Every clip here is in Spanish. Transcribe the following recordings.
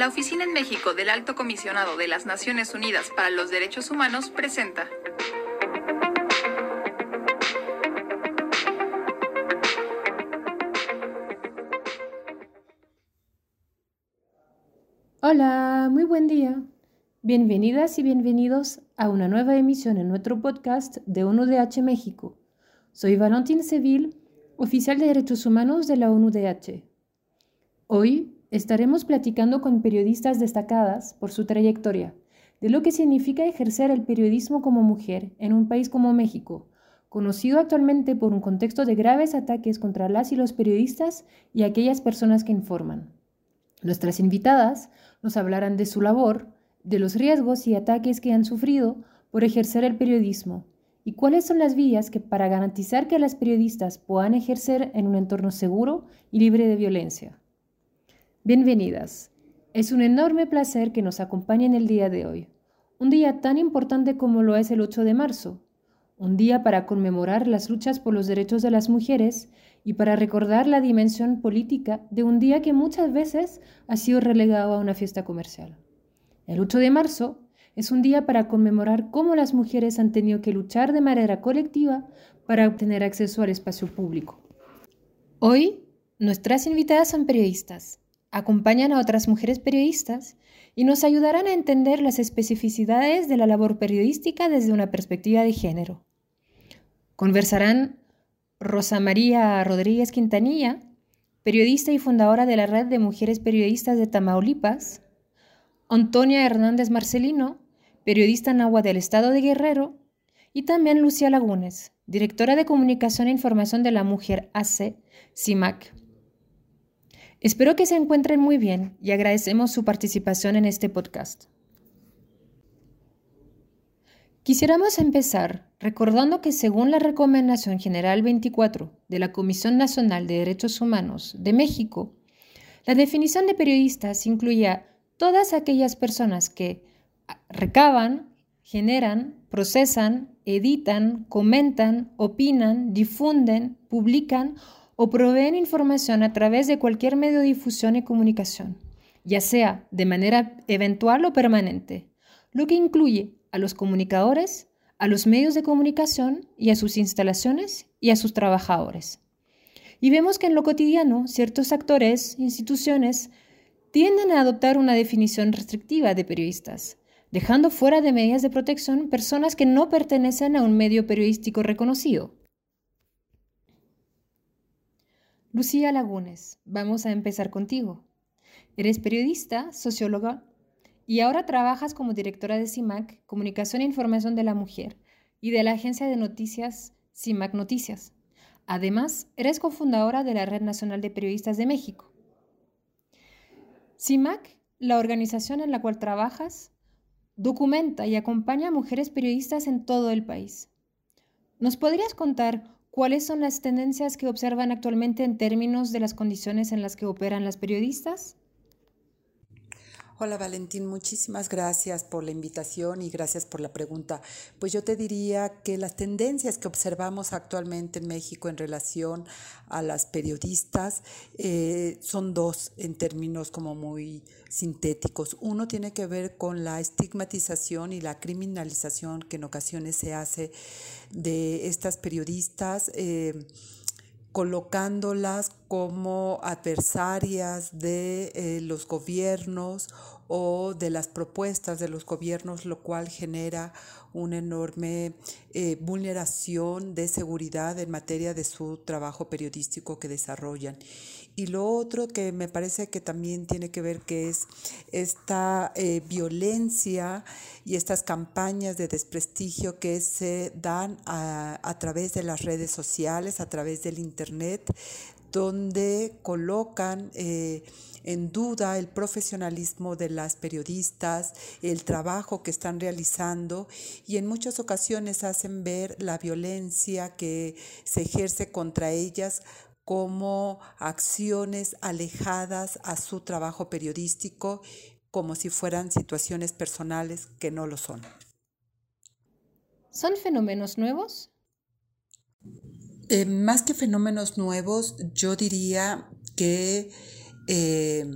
La Oficina en México del Alto Comisionado de las Naciones Unidas para los Derechos Humanos presenta. Hola, muy buen día. Bienvenidas y bienvenidos a una nueva emisión en nuestro podcast de ONUDH México. Soy Valentín Seville, oficial de Derechos Humanos de la ONUDH. Hoy estaremos platicando con periodistas destacadas por su trayectoria, de lo que significa ejercer el periodismo como mujer en un país como México, conocido actualmente por un contexto de graves ataques contra las y los periodistas y aquellas personas que informan. Nuestras invitadas nos hablarán de su labor, de los riesgos y ataques que han sufrido por ejercer el periodismo y cuáles son las vías que para garantizar que las periodistas puedan ejercer en un entorno seguro y libre de violencia. Bienvenidas. Es un enorme placer que nos acompañen el día de hoy, un día tan importante como lo es el 8 de marzo, un día para conmemorar las luchas por los derechos de las mujeres y para recordar la dimensión política de un día que muchas veces ha sido relegado a una fiesta comercial. El 8 de marzo es un día para conmemorar cómo las mujeres han tenido que luchar de manera colectiva para obtener acceso al espacio público. Hoy, nuestras invitadas son periodistas, acompañan a otras mujeres periodistas y nos ayudarán a entender las especificidades de la labor periodística desde una perspectiva de género. Conversarán Rosa María Rodríguez Quintanilla, periodista y fundadora de la Red de Mujeres Periodistas de Tamaulipas, Antonia Hernández Marcelino, periodista en Agua del Estado de Guerrero, y también Lucía Lagunes, directora de Comunicación e Información de la Mujer AC, CIMAC. Espero que se encuentren muy bien y agradecemos su participación en este podcast. Quisiéramos empezar recordando que según la Recomendación General 24 de la Comisión Nacional de Derechos Humanos de México, la definición de periodistas incluye a todas aquellas personas que recaban, generan, procesan, editan, comentan, opinan, difunden, publican o proveen información a través de cualquier medio de difusión y comunicación, ya sea de manera eventual o permanente, lo que incluye a los comunicadores, a los medios de comunicación y a sus instalaciones y a sus trabajadores. Y vemos que en lo cotidiano ciertos actores, instituciones, tienden a adoptar una definición restrictiva de periodistas, dejando fuera de medidas de protección personas que no pertenecen a un medio periodístico reconocido. Lucía Lagunes, vamos a empezar contigo. Eres periodista, socióloga y ahora trabajas como directora de CIMAC, Comunicación e Información de la Mujer, y de la agencia de noticias CIMAC Noticias. Además, eres cofundadora de la Red Nacional de Periodistas de México. CIMAC, la organización en la cual trabajas, documenta y acompaña a mujeres periodistas en todo el país. ¿Nos podrías contar ¿Cuáles son las tendencias que observan actualmente en términos de las condiciones en las que operan las periodistas? Hola Valentín, muchísimas gracias por la invitación y gracias por la pregunta. Pues yo te diría que las tendencias que observamos actualmente en México en relación a las periodistas eh, son dos en términos como muy sintéticos. Uno tiene que ver con la estigmatización y la criminalización que en ocasiones se hace de estas periodistas. Eh, colocándolas como adversarias de eh, los gobiernos o de las propuestas de los gobiernos, lo cual genera una enorme eh, vulneración de seguridad en materia de su trabajo periodístico que desarrollan. Y lo otro que me parece que también tiene que ver que es esta eh, violencia y estas campañas de desprestigio que se dan a, a través de las redes sociales, a través del Internet, donde colocan eh, en duda el profesionalismo de las periodistas, el trabajo que están realizando y en muchas ocasiones hacen ver la violencia que se ejerce contra ellas como acciones alejadas a su trabajo periodístico, como si fueran situaciones personales que no lo son. ¿Son fenómenos nuevos? Eh, más que fenómenos nuevos, yo diría que eh,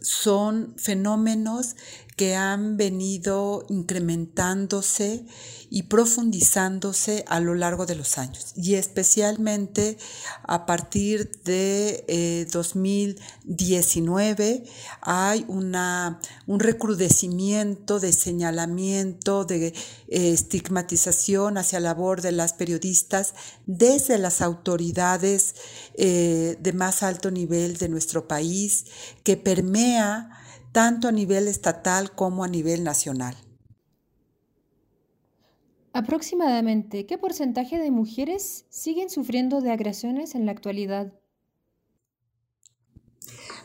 son fenómenos que han venido incrementándose y profundizándose a lo largo de los años y especialmente a partir de 2019 eh, hay una, un recrudecimiento de señalamiento, de eh, estigmatización hacia la labor de las periodistas desde las autoridades eh, de más alto nivel de nuestro país que permea tanto a nivel estatal como a nivel nacional. Aproximadamente, ¿qué porcentaje de mujeres siguen sufriendo de agresiones en la actualidad?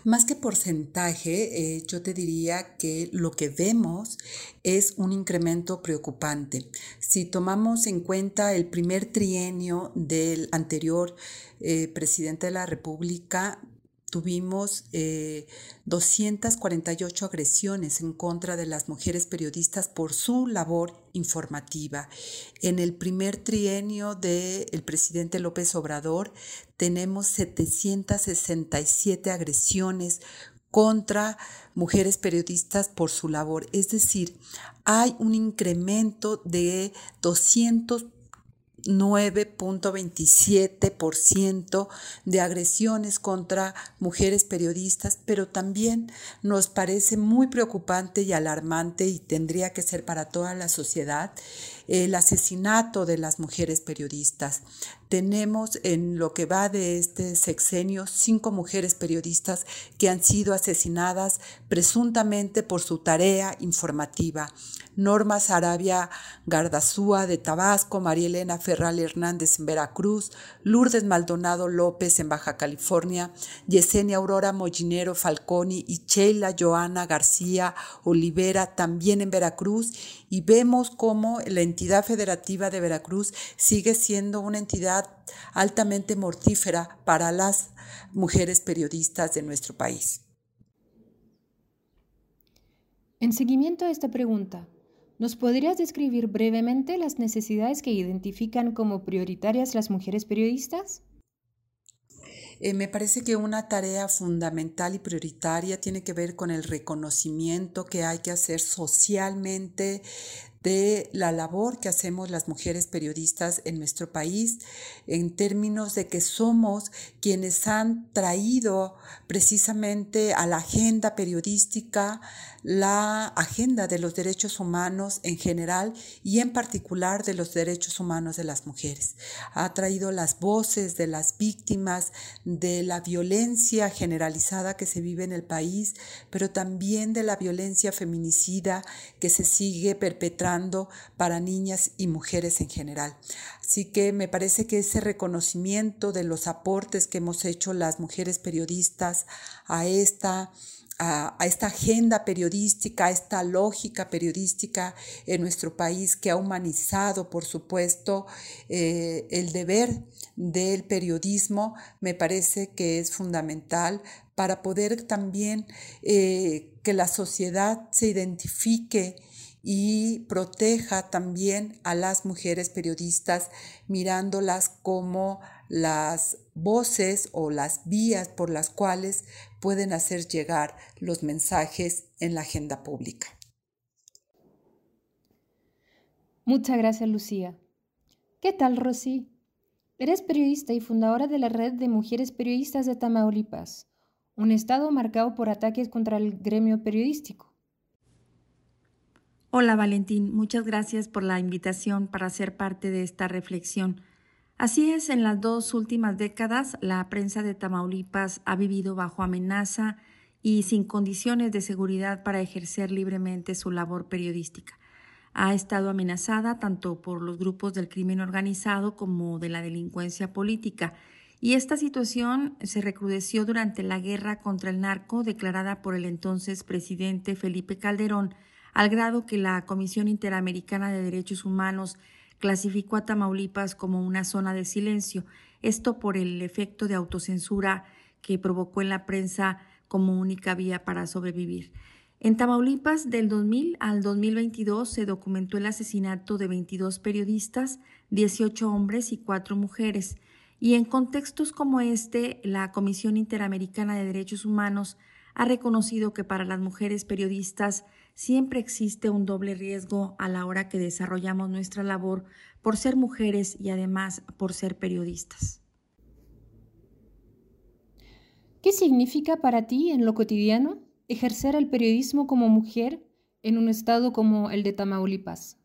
Más que porcentaje, eh, yo te diría que lo que vemos es un incremento preocupante. Si tomamos en cuenta el primer trienio del anterior eh, presidente de la República, tuvimos 248 eh, agresiones en contra de las mujeres periodistas por su labor informativa. En el primer trienio del presidente López Obrador tenemos 767 agresiones contra mujeres periodistas por su labor. Es decir, hay un incremento de 200 9.27% de agresiones contra mujeres periodistas, pero también nos parece muy preocupante y alarmante y tendría que ser para toda la sociedad el asesinato de las mujeres periodistas. Tenemos en lo que va de este sexenio cinco mujeres periodistas que han sido asesinadas presuntamente por su tarea informativa. Norma Sarabia Gardazúa de Tabasco, María Elena Ferral Hernández en Veracruz, Lourdes Maldonado López en Baja California, Yesenia Aurora Mollinero Falconi y Sheila Joana García Olivera también en Veracruz y vemos cómo la entidad federativa de Veracruz sigue siendo una entidad altamente mortífera para las mujeres periodistas de nuestro país. En seguimiento a esta pregunta, ¿Nos podrías describir brevemente las necesidades que identifican como prioritarias las mujeres periodistas? Eh, me parece que una tarea fundamental y prioritaria tiene que ver con el reconocimiento que hay que hacer socialmente de la labor que hacemos las mujeres periodistas en nuestro país, en términos de que somos quienes han traído precisamente a la agenda periodística la agenda de los derechos humanos en general y en particular de los derechos humanos de las mujeres. Ha traído las voces de las víctimas de la violencia generalizada que se vive en el país, pero también de la violencia feminicida que se sigue perpetrando para niñas y mujeres en general. Así que me parece que ese reconocimiento de los aportes que hemos hecho las mujeres periodistas a esta a, esta agenda periodística, a esta lógica periodística en nuestro país que ha humanizado, por supuesto, eh, el deber del periodismo, me parece que es fundamental para poder también eh, que la sociedad se identifique y proteja también a las mujeres periodistas mirándolas como las voces o las vías por las cuales pueden hacer llegar los mensajes en la agenda pública. Muchas gracias, Lucía. ¿Qué tal, Rosy? Eres periodista y fundadora de la Red de Mujeres Periodistas de Tamaulipas, un estado marcado por ataques contra el gremio periodístico. Hola Valentín, muchas gracias por la invitación para ser parte de esta reflexión. Así es, en las dos últimas décadas la prensa de Tamaulipas ha vivido bajo amenaza y sin condiciones de seguridad para ejercer libremente su labor periodística. Ha estado amenazada tanto por los grupos del crimen organizado como de la delincuencia política, y esta situación se recrudeció durante la guerra contra el narco declarada por el entonces presidente Felipe Calderón al grado que la Comisión Interamericana de Derechos Humanos clasificó a Tamaulipas como una zona de silencio, esto por el efecto de autocensura que provocó en la prensa como única vía para sobrevivir. En Tamaulipas, del 2000 al 2022, se documentó el asesinato de 22 periodistas, 18 hombres y 4 mujeres. Y en contextos como este, la Comisión Interamericana de Derechos Humanos ha reconocido que para las mujeres periodistas siempre existe un doble riesgo a la hora que desarrollamos nuestra labor por ser mujeres y además por ser periodistas. ¿Qué significa para ti en lo cotidiano ejercer el periodismo como mujer en un estado como el de Tamaulipas?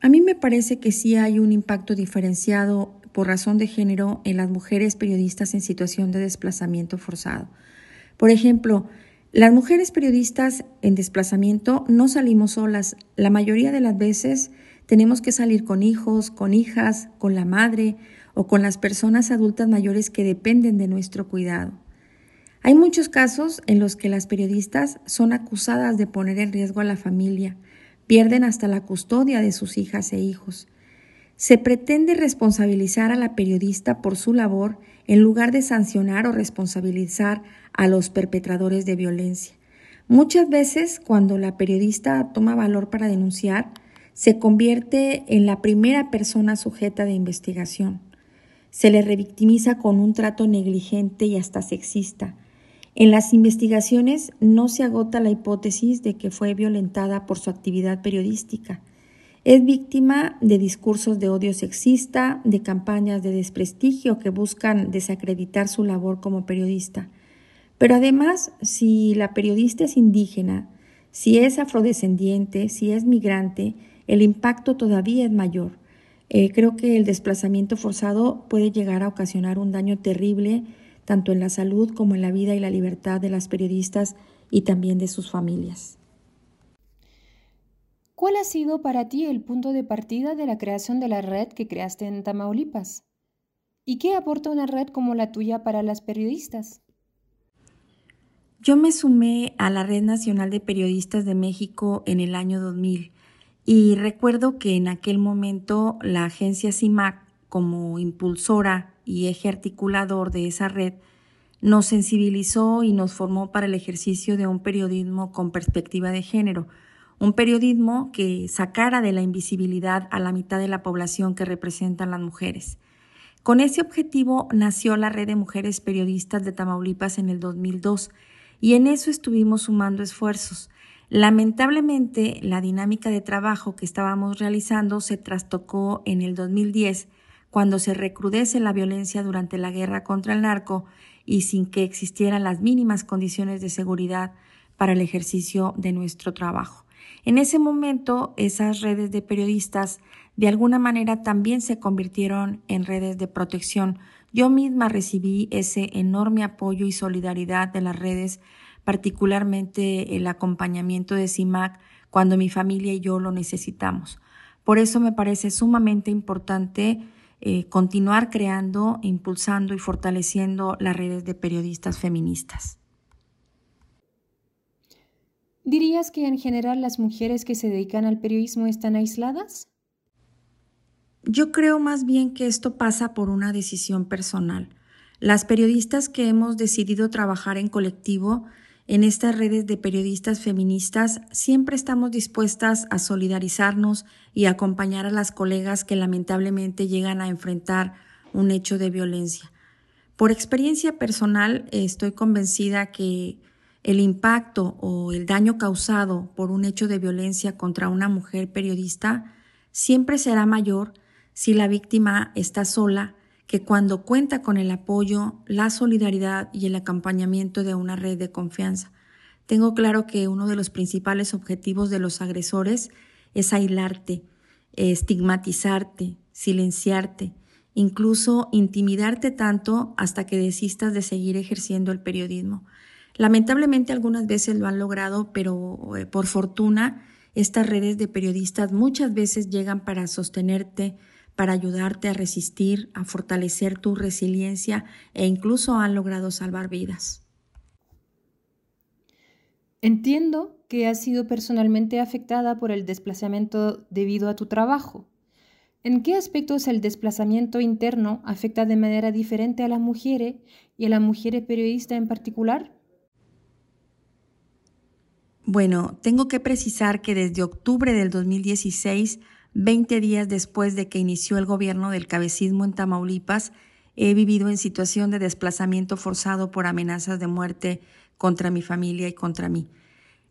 A mí me parece que sí hay un impacto diferenciado por razón de género en las mujeres periodistas en situación de desplazamiento forzado. Por ejemplo, las mujeres periodistas en desplazamiento no salimos solas. La mayoría de las veces tenemos que salir con hijos, con hijas, con la madre o con las personas adultas mayores que dependen de nuestro cuidado. Hay muchos casos en los que las periodistas son acusadas de poner en riesgo a la familia, pierden hasta la custodia de sus hijas e hijos. Se pretende responsabilizar a la periodista por su labor en lugar de sancionar o responsabilizar a los perpetradores de violencia. Muchas veces cuando la periodista toma valor para denunciar, se convierte en la primera persona sujeta de investigación. Se le revictimiza con un trato negligente y hasta sexista. En las investigaciones no se agota la hipótesis de que fue violentada por su actividad periodística. Es víctima de discursos de odio sexista, de campañas de desprestigio que buscan desacreditar su labor como periodista. Pero además, si la periodista es indígena, si es afrodescendiente, si es migrante, el impacto todavía es mayor. Eh, creo que el desplazamiento forzado puede llegar a ocasionar un daño terrible tanto en la salud como en la vida y la libertad de las periodistas y también de sus familias. ¿Cuál ha sido para ti el punto de partida de la creación de la red que creaste en Tamaulipas? ¿Y qué aporta una red como la tuya para las periodistas? Yo me sumé a la Red Nacional de Periodistas de México en el año 2000 y recuerdo que en aquel momento la agencia CIMAC, como impulsora y eje articulador de esa red, nos sensibilizó y nos formó para el ejercicio de un periodismo con perspectiva de género un periodismo que sacara de la invisibilidad a la mitad de la población que representan las mujeres. Con ese objetivo nació la Red de Mujeres Periodistas de Tamaulipas en el 2002 y en eso estuvimos sumando esfuerzos. Lamentablemente, la dinámica de trabajo que estábamos realizando se trastocó en el 2010, cuando se recrudece la violencia durante la guerra contra el narco y sin que existieran las mínimas condiciones de seguridad para el ejercicio de nuestro trabajo. En ese momento, esas redes de periodistas de alguna manera también se convirtieron en redes de protección. Yo misma recibí ese enorme apoyo y solidaridad de las redes, particularmente el acompañamiento de CIMAC cuando mi familia y yo lo necesitamos. Por eso me parece sumamente importante eh, continuar creando, impulsando y fortaleciendo las redes de periodistas feministas. ¿Dirías que en general las mujeres que se dedican al periodismo están aisladas? Yo creo más bien que esto pasa por una decisión personal. Las periodistas que hemos decidido trabajar en colectivo en estas redes de periodistas feministas siempre estamos dispuestas a solidarizarnos y acompañar a las colegas que lamentablemente llegan a enfrentar un hecho de violencia. Por experiencia personal estoy convencida que el impacto o el daño causado por un hecho de violencia contra una mujer periodista siempre será mayor si la víctima está sola que cuando cuenta con el apoyo, la solidaridad y el acompañamiento de una red de confianza. Tengo claro que uno de los principales objetivos de los agresores es aislarte, estigmatizarte, silenciarte, incluso intimidarte tanto hasta que desistas de seguir ejerciendo el periodismo. Lamentablemente algunas veces lo han logrado, pero eh, por fortuna estas redes de periodistas muchas veces llegan para sostenerte, para ayudarte a resistir, a fortalecer tu resiliencia e incluso han logrado salvar vidas. Entiendo que has sido personalmente afectada por el desplazamiento debido a tu trabajo. ¿En qué aspectos el desplazamiento interno afecta de manera diferente a las mujeres y a las mujeres periodistas en particular? Bueno, tengo que precisar que desde octubre del 2016, 20 días después de que inició el gobierno del cabecismo en Tamaulipas, he vivido en situación de desplazamiento forzado por amenazas de muerte contra mi familia y contra mí.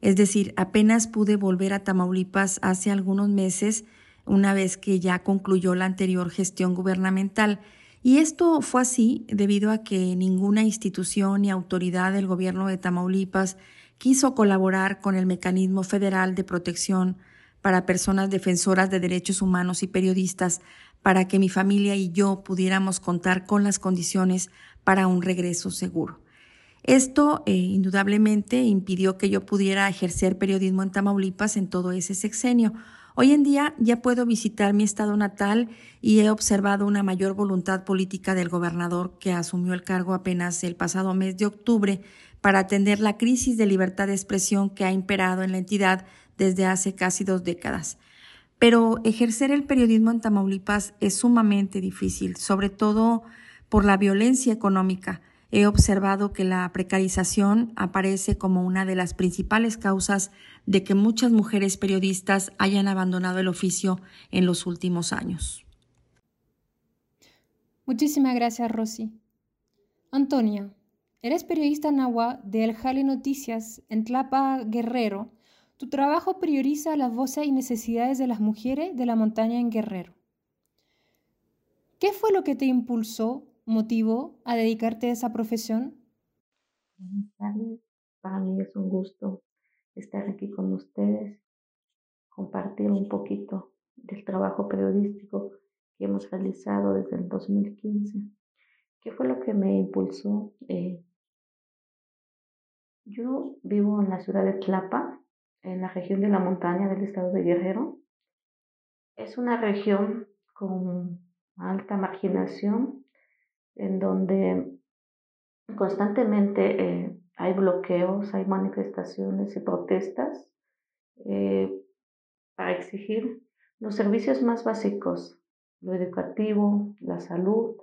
Es decir, apenas pude volver a Tamaulipas hace algunos meses, una vez que ya concluyó la anterior gestión gubernamental. Y esto fue así debido a que ninguna institución ni autoridad del gobierno de Tamaulipas quiso colaborar con el Mecanismo Federal de Protección para Personas Defensoras de Derechos Humanos y Periodistas para que mi familia y yo pudiéramos contar con las condiciones para un regreso seguro. Esto eh, indudablemente impidió que yo pudiera ejercer periodismo en Tamaulipas en todo ese sexenio. Hoy en día ya puedo visitar mi estado natal y he observado una mayor voluntad política del gobernador que asumió el cargo apenas el pasado mes de octubre para atender la crisis de libertad de expresión que ha imperado en la entidad desde hace casi dos décadas. Pero ejercer el periodismo en Tamaulipas es sumamente difícil, sobre todo por la violencia económica. He observado que la precarización aparece como una de las principales causas de que muchas mujeres periodistas hayan abandonado el oficio en los últimos años. Muchísimas gracias, Rosy. Antonia, eres periodista nahua de El Jale Noticias en Tlapa Guerrero tu trabajo prioriza las voces y necesidades de las mujeres de la montaña en Guerrero. ¿Qué fue lo que te impulsó, motivó a dedicarte a esa profesión? Buenas tardes, para mí es un gusto estar aquí con ustedes, compartir un poquito del trabajo periodístico que hemos realizado desde el 2015. ¿Qué fue lo que me impulsó? Eh, yo vivo en la ciudad de Tlapa, en la región de la montaña del estado de Guerrero. Es una región con alta marginación, en donde constantemente eh, hay bloqueos, hay manifestaciones y protestas eh, para exigir los servicios más básicos, lo educativo, la salud.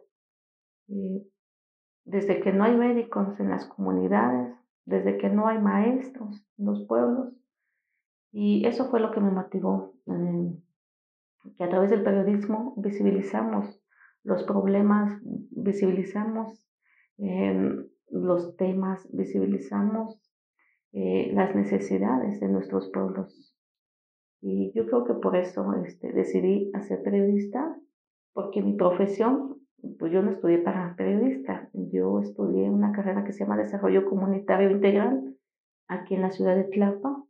Desde que no hay médicos en las comunidades, desde que no hay maestros en los pueblos, y eso fue lo que me motivó, eh, que a través del periodismo visibilizamos los problemas, visibilizamos em, los temas, visibilizamos eh, las necesidades de nuestros pueblos. Y yo creo que por eso este, decidí ser periodista, porque mi profesión, pues yo no estudié para periodista, yo estudié una carrera que se llama Desarrollo Comunitario Integral aquí en la ciudad de Tlapa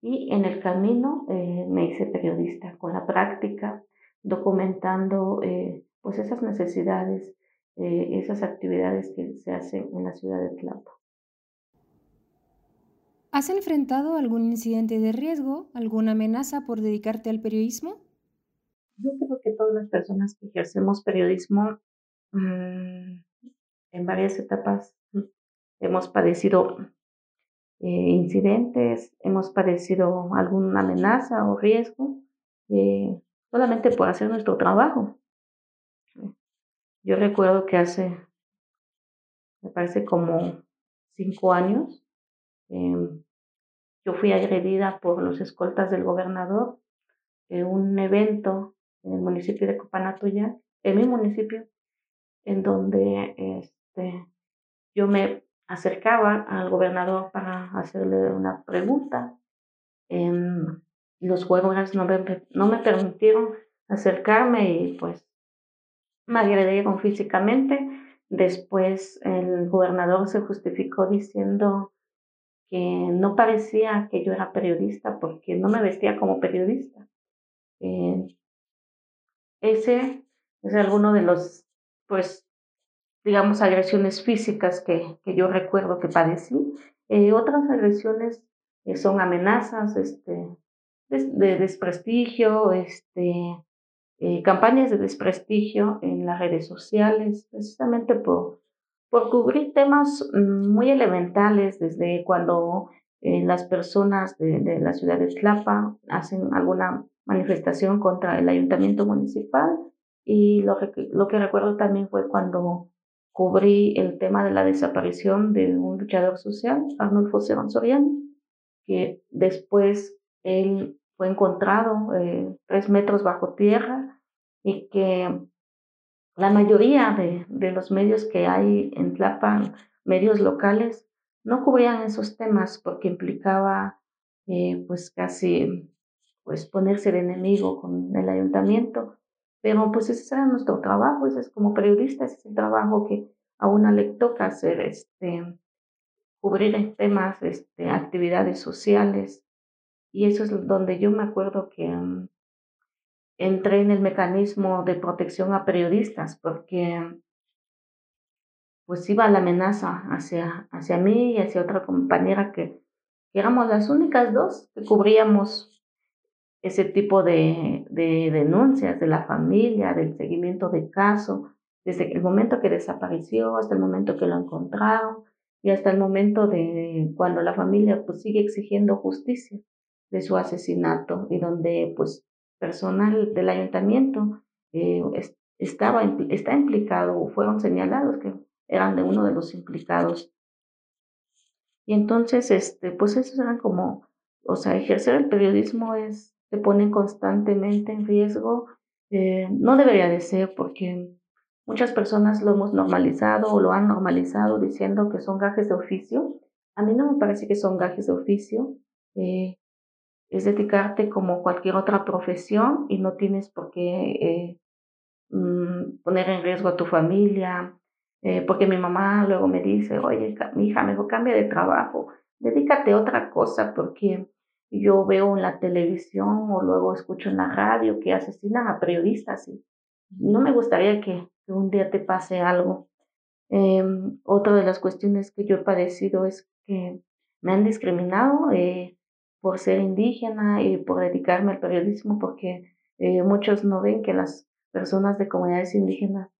y en el camino eh, me hice periodista con la práctica, documentando eh, pues esas necesidades, eh, esas actividades que se hacen en la ciudad de Tlapa. ¿Has enfrentado algún incidente de riesgo, alguna amenaza por dedicarte al periodismo? Yo creo que todas las personas que ejercemos periodismo mm, en varias etapas hemos padecido eh, incidentes, hemos padecido alguna amenaza o riesgo, eh, solamente por hacer nuestro trabajo. Yo recuerdo que hace, me parece como cinco años, em, yo fui agredida por los escoltas del gobernador en un evento en el municipio de Copanatoya, en mi municipio, en donde este, yo me acercaba al gobernador para hacerle una pregunta. Em, los jueces no me, no me permitieron acercarme y pues me agredieron físicamente. Después el gobernador se justificó diciendo que no parecía que yo era periodista porque no me vestía como periodista. Eh, ese es alguno de los pues digamos, agresiones físicas que, que yo recuerdo que padecí. Eh, otras agresiones eh, son amenazas este, de, desprestigio, este, eh, campañas de desprestigio en las redes sociales, precisamente por, por cubrir temas mm, muy elementales desde cuando las personas de, de, la ciudad de Tlapa hacen alguna manifestación contra el ayuntamiento municipal. Y lo, lo que recuerdo también fue cuando cubrí el tema de la desaparición de un luchador social, Arnulfo Serán Soriano, que después él fue encontrado eh, tres metros bajo tierra y que la mayoría de, de, los medios que hay en Tlapan, medios locales, no cubrían esos temas porque implicaba eh, pues casi pues ponerse de enemigo con el ayuntamiento. Pero pues ese era nuestro trabajo, ese es como periodista, ese es el trabajo que a una le toca hacer, este, cubrir temas, este, actividades sociales. Y eso es donde yo me acuerdo que mm, entré en el mecanismo de protección a periodistas, porque pues iba la amenaza hacia, hacia mí y hacia otra compañera que éramos las únicas dos que cubríamos ese tipo de, de, denuncias de la familia, del seguimiento de caso, desde el momento que desapareció hasta el momento que lo encontraron y hasta el momento de cuando la familia pues sigue exigiendo justicia de su asesinato y donde pues personal del ayuntamiento eh, estaba, está implicado o fueron señalados que eran de uno de los implicados. Y entonces, este, pues esos eran como, o sea, ejercer el periodismo es se ponen constantemente en riesgo. Eh, no debería de ser porque muchas personas lo hemos normalizado o lo han normalizado diciendo que son gajes de oficio. A mí no me parece que son gajes de oficio. Eh, es dedicarte como cualquier otra profesión y no tienes por qué eh, mm, poner en riesgo a tu familia. porque mi mamá luego me dice, oye, mi hija, mejor cambia de trabajo, dedícate a otra cosa porque yo veo en la televisión o luego escucho en la radio que asesinan a periodistas y no me gustaría que, un día te pase algo. Eh, otra de las cuestiones que yo he padecido es que me han discriminado eh, por ser indígena y por dedicarme al periodismo porque eh, muchos no ven que las personas de comunidades indígenas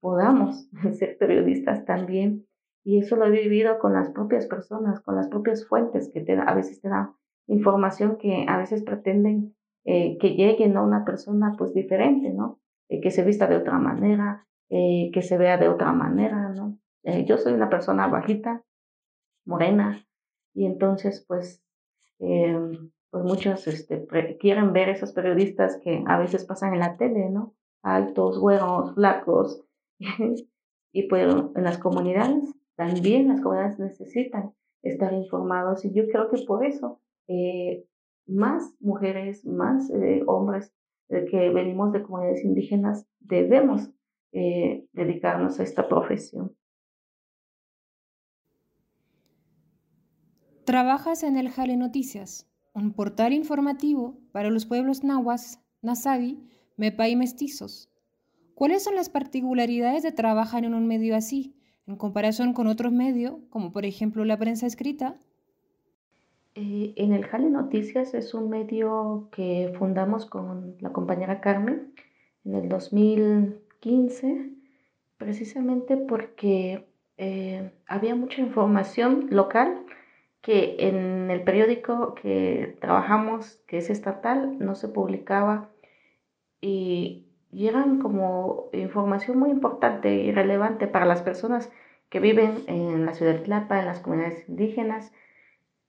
podamos ser periodistas también. Y eso lo he vivido con las propias personas, con las propias fuentes que te, a veces te dan información que a veces pretenden eh, que lleguen a una persona pues diferente, ¿no? Eh, que se vista de otra manera, eh, que se vea de otra manera, ¿no? yo soy una persona bajita, morena, y entonces pues, pues muchos este, quieren ver esos periodistas que a veces pasan en la tele, ¿no? Altos, güeros, flacos, y pues en las comunidades, también las comunidades necesitan estar informados y yo creo que por eso eh, más mujeres, más eh, hombres eh, que venimos de comunidades indígenas debemos dedicarnos a esta profesión. Trabajas en el Jale Noticias, un portal informativo para los pueblos nahuas, nasabi, mepa y mestizos. ¿Cuáles son las particularidades de trabajar en un medio así, en comparación con otros medios, como por ejemplo la prensa escrita? Eh, en el Jale Noticias es un medio que fundamos con la compañera Carmen en el 2015, precisamente porque eh, había mucha información local que en el periódico que trabajamos, que es estatal, no se publicaba y, y eran como información muy importante y relevante para las personas que viven en la ciudad de Tlapa, en las comunidades indígenas,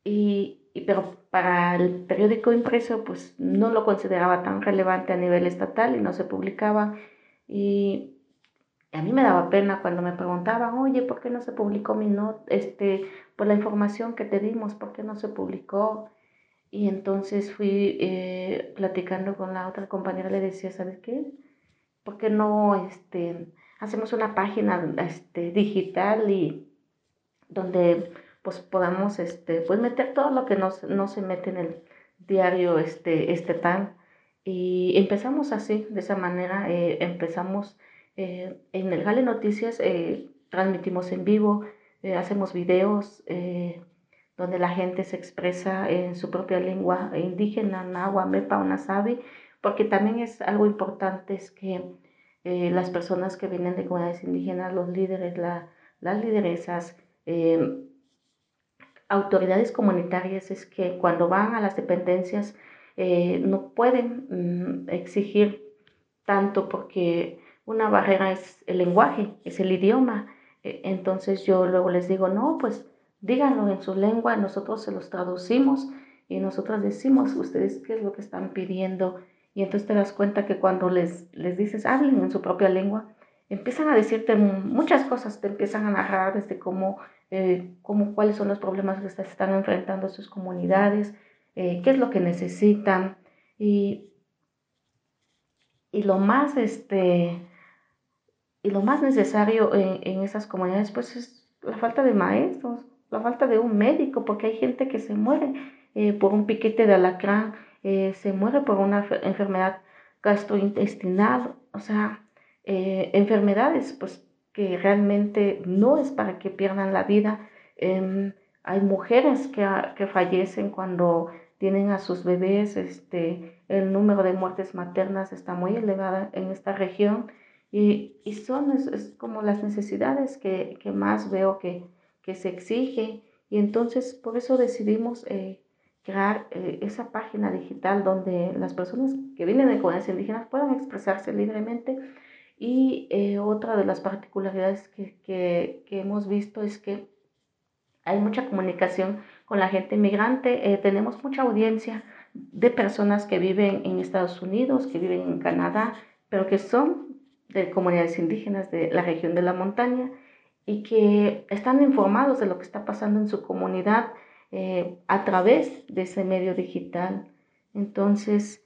y, pero para el periódico impreso pues no lo consideraba tan relevante a nivel estatal y no se publicaba y a mí me daba pena cuando me preguntaban, oye, ¿por qué no se publicó mi nota? Este, por la información que te dimos, ¿por qué no se publicó? Y entonces fui eh, platicando con la otra compañera, le decía, ¿sabes qué? ¿Por qué no este, hacemos una página este, digital y donde pues podamos este, pues meter todo lo que no, no se mete en el diario este, este tal. Y empezamos así, de esa manera, eh, empezamos eh, en el Gale Noticias, eh, transmitimos en vivo, hacemos videos donde la gente se expresa en su propia lengua indígena, nahua, mepa o nasabi, porque también es algo importante es que las personas que vienen de comunidades indígenas, los líderes, la, las lideresas, autoridades comunitarias es que cuando van a las dependencias eh, no pueden mm, exigir tanto porque una barrera es el lenguaje, es el idioma. E, entonces yo luego les digo, no, pues díganlo en su lengua, nosotros se los traducimos y nosotros decimos, ustedes qué es lo que están pidiendo. Y entonces te das cuenta que cuando les, les dices, hablen en su propia lengua, empiezan a decirte muchas cosas, te empiezan a narrar desde cómo, eh, cómo cuáles son los problemas que están enfrentando sus comunidades, eh, qué es lo que necesitan. Y, y lo más este y lo más necesario en, en esas comunidades pues es la falta de maestros, la falta de un médico, porque hay gente que se muere eh, por un piquete de alacrán, se muere por una enfermedad gastrointestinal, o sea, eh, enfermedades, pues que realmente no es para que pierdan la vida. Em, hay mujeres que, que, fallecen cuando tienen a sus bebés, este, el número de muertes maternas está muy elevada en esta región y, y son es, como las necesidades que, que más veo que, que, se exige y entonces por eso decidimos eh, crear eh, esa página digital donde las personas que vienen de comunidades indígenas puedan expresarse libremente y eh, otra de las particularidades que, que, que, hemos visto es que hay mucha comunicación con la gente inmigrante. Eh, tenemos mucha audiencia de personas que viven en Estados Unidos, que viven en Canadá, pero que son de comunidades indígenas de la región de la montaña y que están informados de lo que está pasando en su comunidad eh, a través de ese medio digital. Entonces,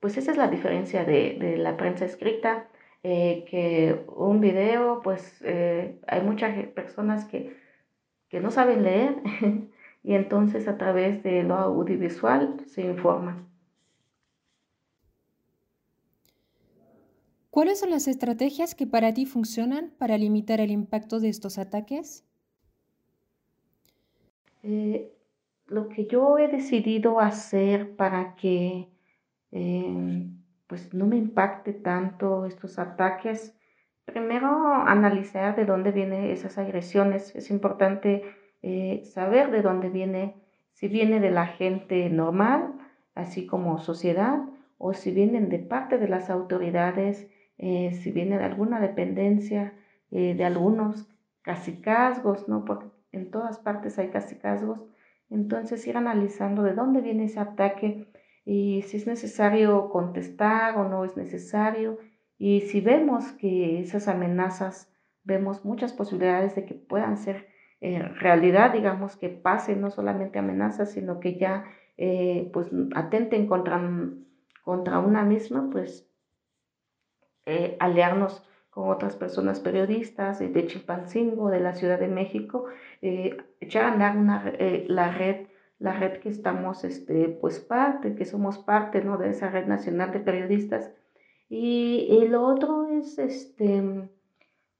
pues esa es la diferencia de, la prensa escrita, eh, que un video, pues eh, hay muchas personas que, que no saben leer y entonces a través de lo audiovisual se informan. ¿Cuáles son las estrategias que para ti funcionan para limitar el impacto de estos ataques? Eh, lo que yo he decidido hacer para que eh, pues no me impacte tanto estos ataques. Primero, analizar de dónde vienen esas agresiones. Es importante eh, saber de dónde viene, si viene de la gente normal, así como sociedad, o si vienen de parte de las autoridades, eh, si viene de alguna dependencia, de algunos casicazgos, ¿no? Porque en todas partes hay casicazgos. Entonces, ir analizando de dónde viene ese ataque y si es necesario contestar o no es necesario. Y si vemos que esas amenazas, vemos muchas posibilidades de que puedan ser eh, realidad, digamos, que pasen no solamente amenazas, sino que ya eh, pues atenten contra, contra una misma, pues eh, aliarnos con otras personas periodistas de Chimpancingo, de la Ciudad de México, echar a andar una, la red la red que estamos, este, pues parte, que somos parte, ¿no? De esa red nacional de periodistas. Y, y, lo otro es, este,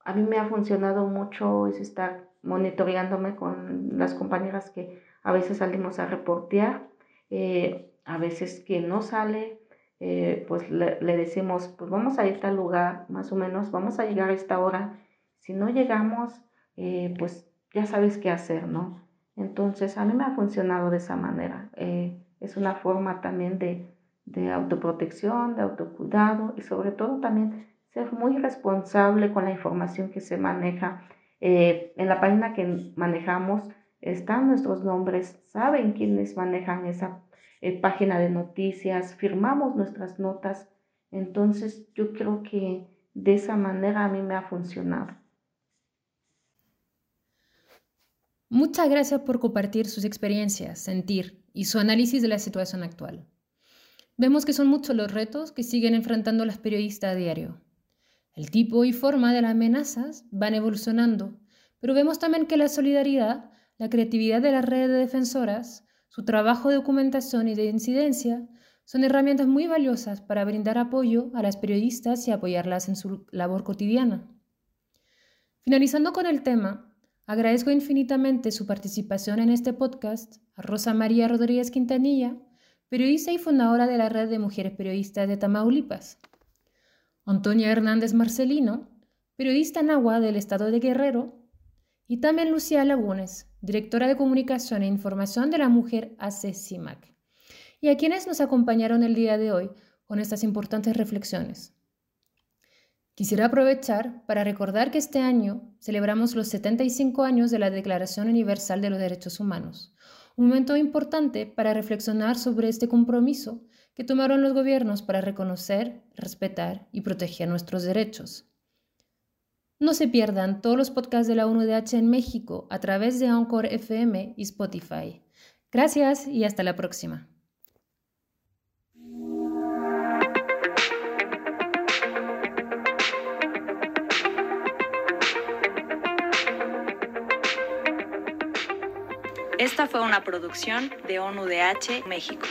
a mí me ha funcionado mucho, es estar monitoreándome con las compañeras que a veces salimos a reportear, eh, a veces que no sale, eh, pues le, decimos, pues vamos a ir tal lugar, más o menos, vamos a llegar a esta hora. Si no llegamos, eh, pues ya sabes qué hacer, ¿no? Entonces, a mí me ha funcionado de esa manera. Eh, es una forma también de, de autoprotección, de autocuidado y sobre todo también ser muy responsable con la información que se maneja. Eh, en la página que manejamos están nuestros nombres, saben quiénes manejan esa eh, página de noticias, firmamos nuestras notas. Entonces yo creo que de esa manera a mí me ha funcionado. Muchas gracias por compartir sus experiencias, sentir y su análisis de la situación actual. Vemos que son muchos los retos que siguen enfrentando las periodistas a diario. El tipo y forma de las amenazas van evolucionando, pero vemos también que la solidaridad, la creatividad de las redes de defensoras, su trabajo de documentación y de incidencia son herramientas muy valiosas para brindar apoyo a las periodistas y apoyarlas en su labor cotidiana. Finalizando con el tema, Agradezco infinitamente su participación en este podcast a Rosa María Rodríguez Quintanilla, periodista y fundadora de la Red de Mujeres Periodistas de Tamaulipas. Antonia Hernández Marcelino, periodista en agua del estado de Guerrero. Y también Lucía Lagunes, directora de Comunicación e Información de la Mujer AC-CIMAC. Y a quienes nos acompañaron el día de hoy con estas importantes reflexiones. Quisiera aprovechar para recordar que este año celebramos los 75 años de la Declaración Universal de los Derechos Humanos, un momento importante para reflexionar sobre este compromiso que tomaron los gobiernos para reconocer, respetar y proteger nuestros derechos. No se pierdan todos los podcasts de la UNUDH en México a través de Encore FM y Spotify. Gracias y hasta la próxima. Esta fue una producción de ONUDH México.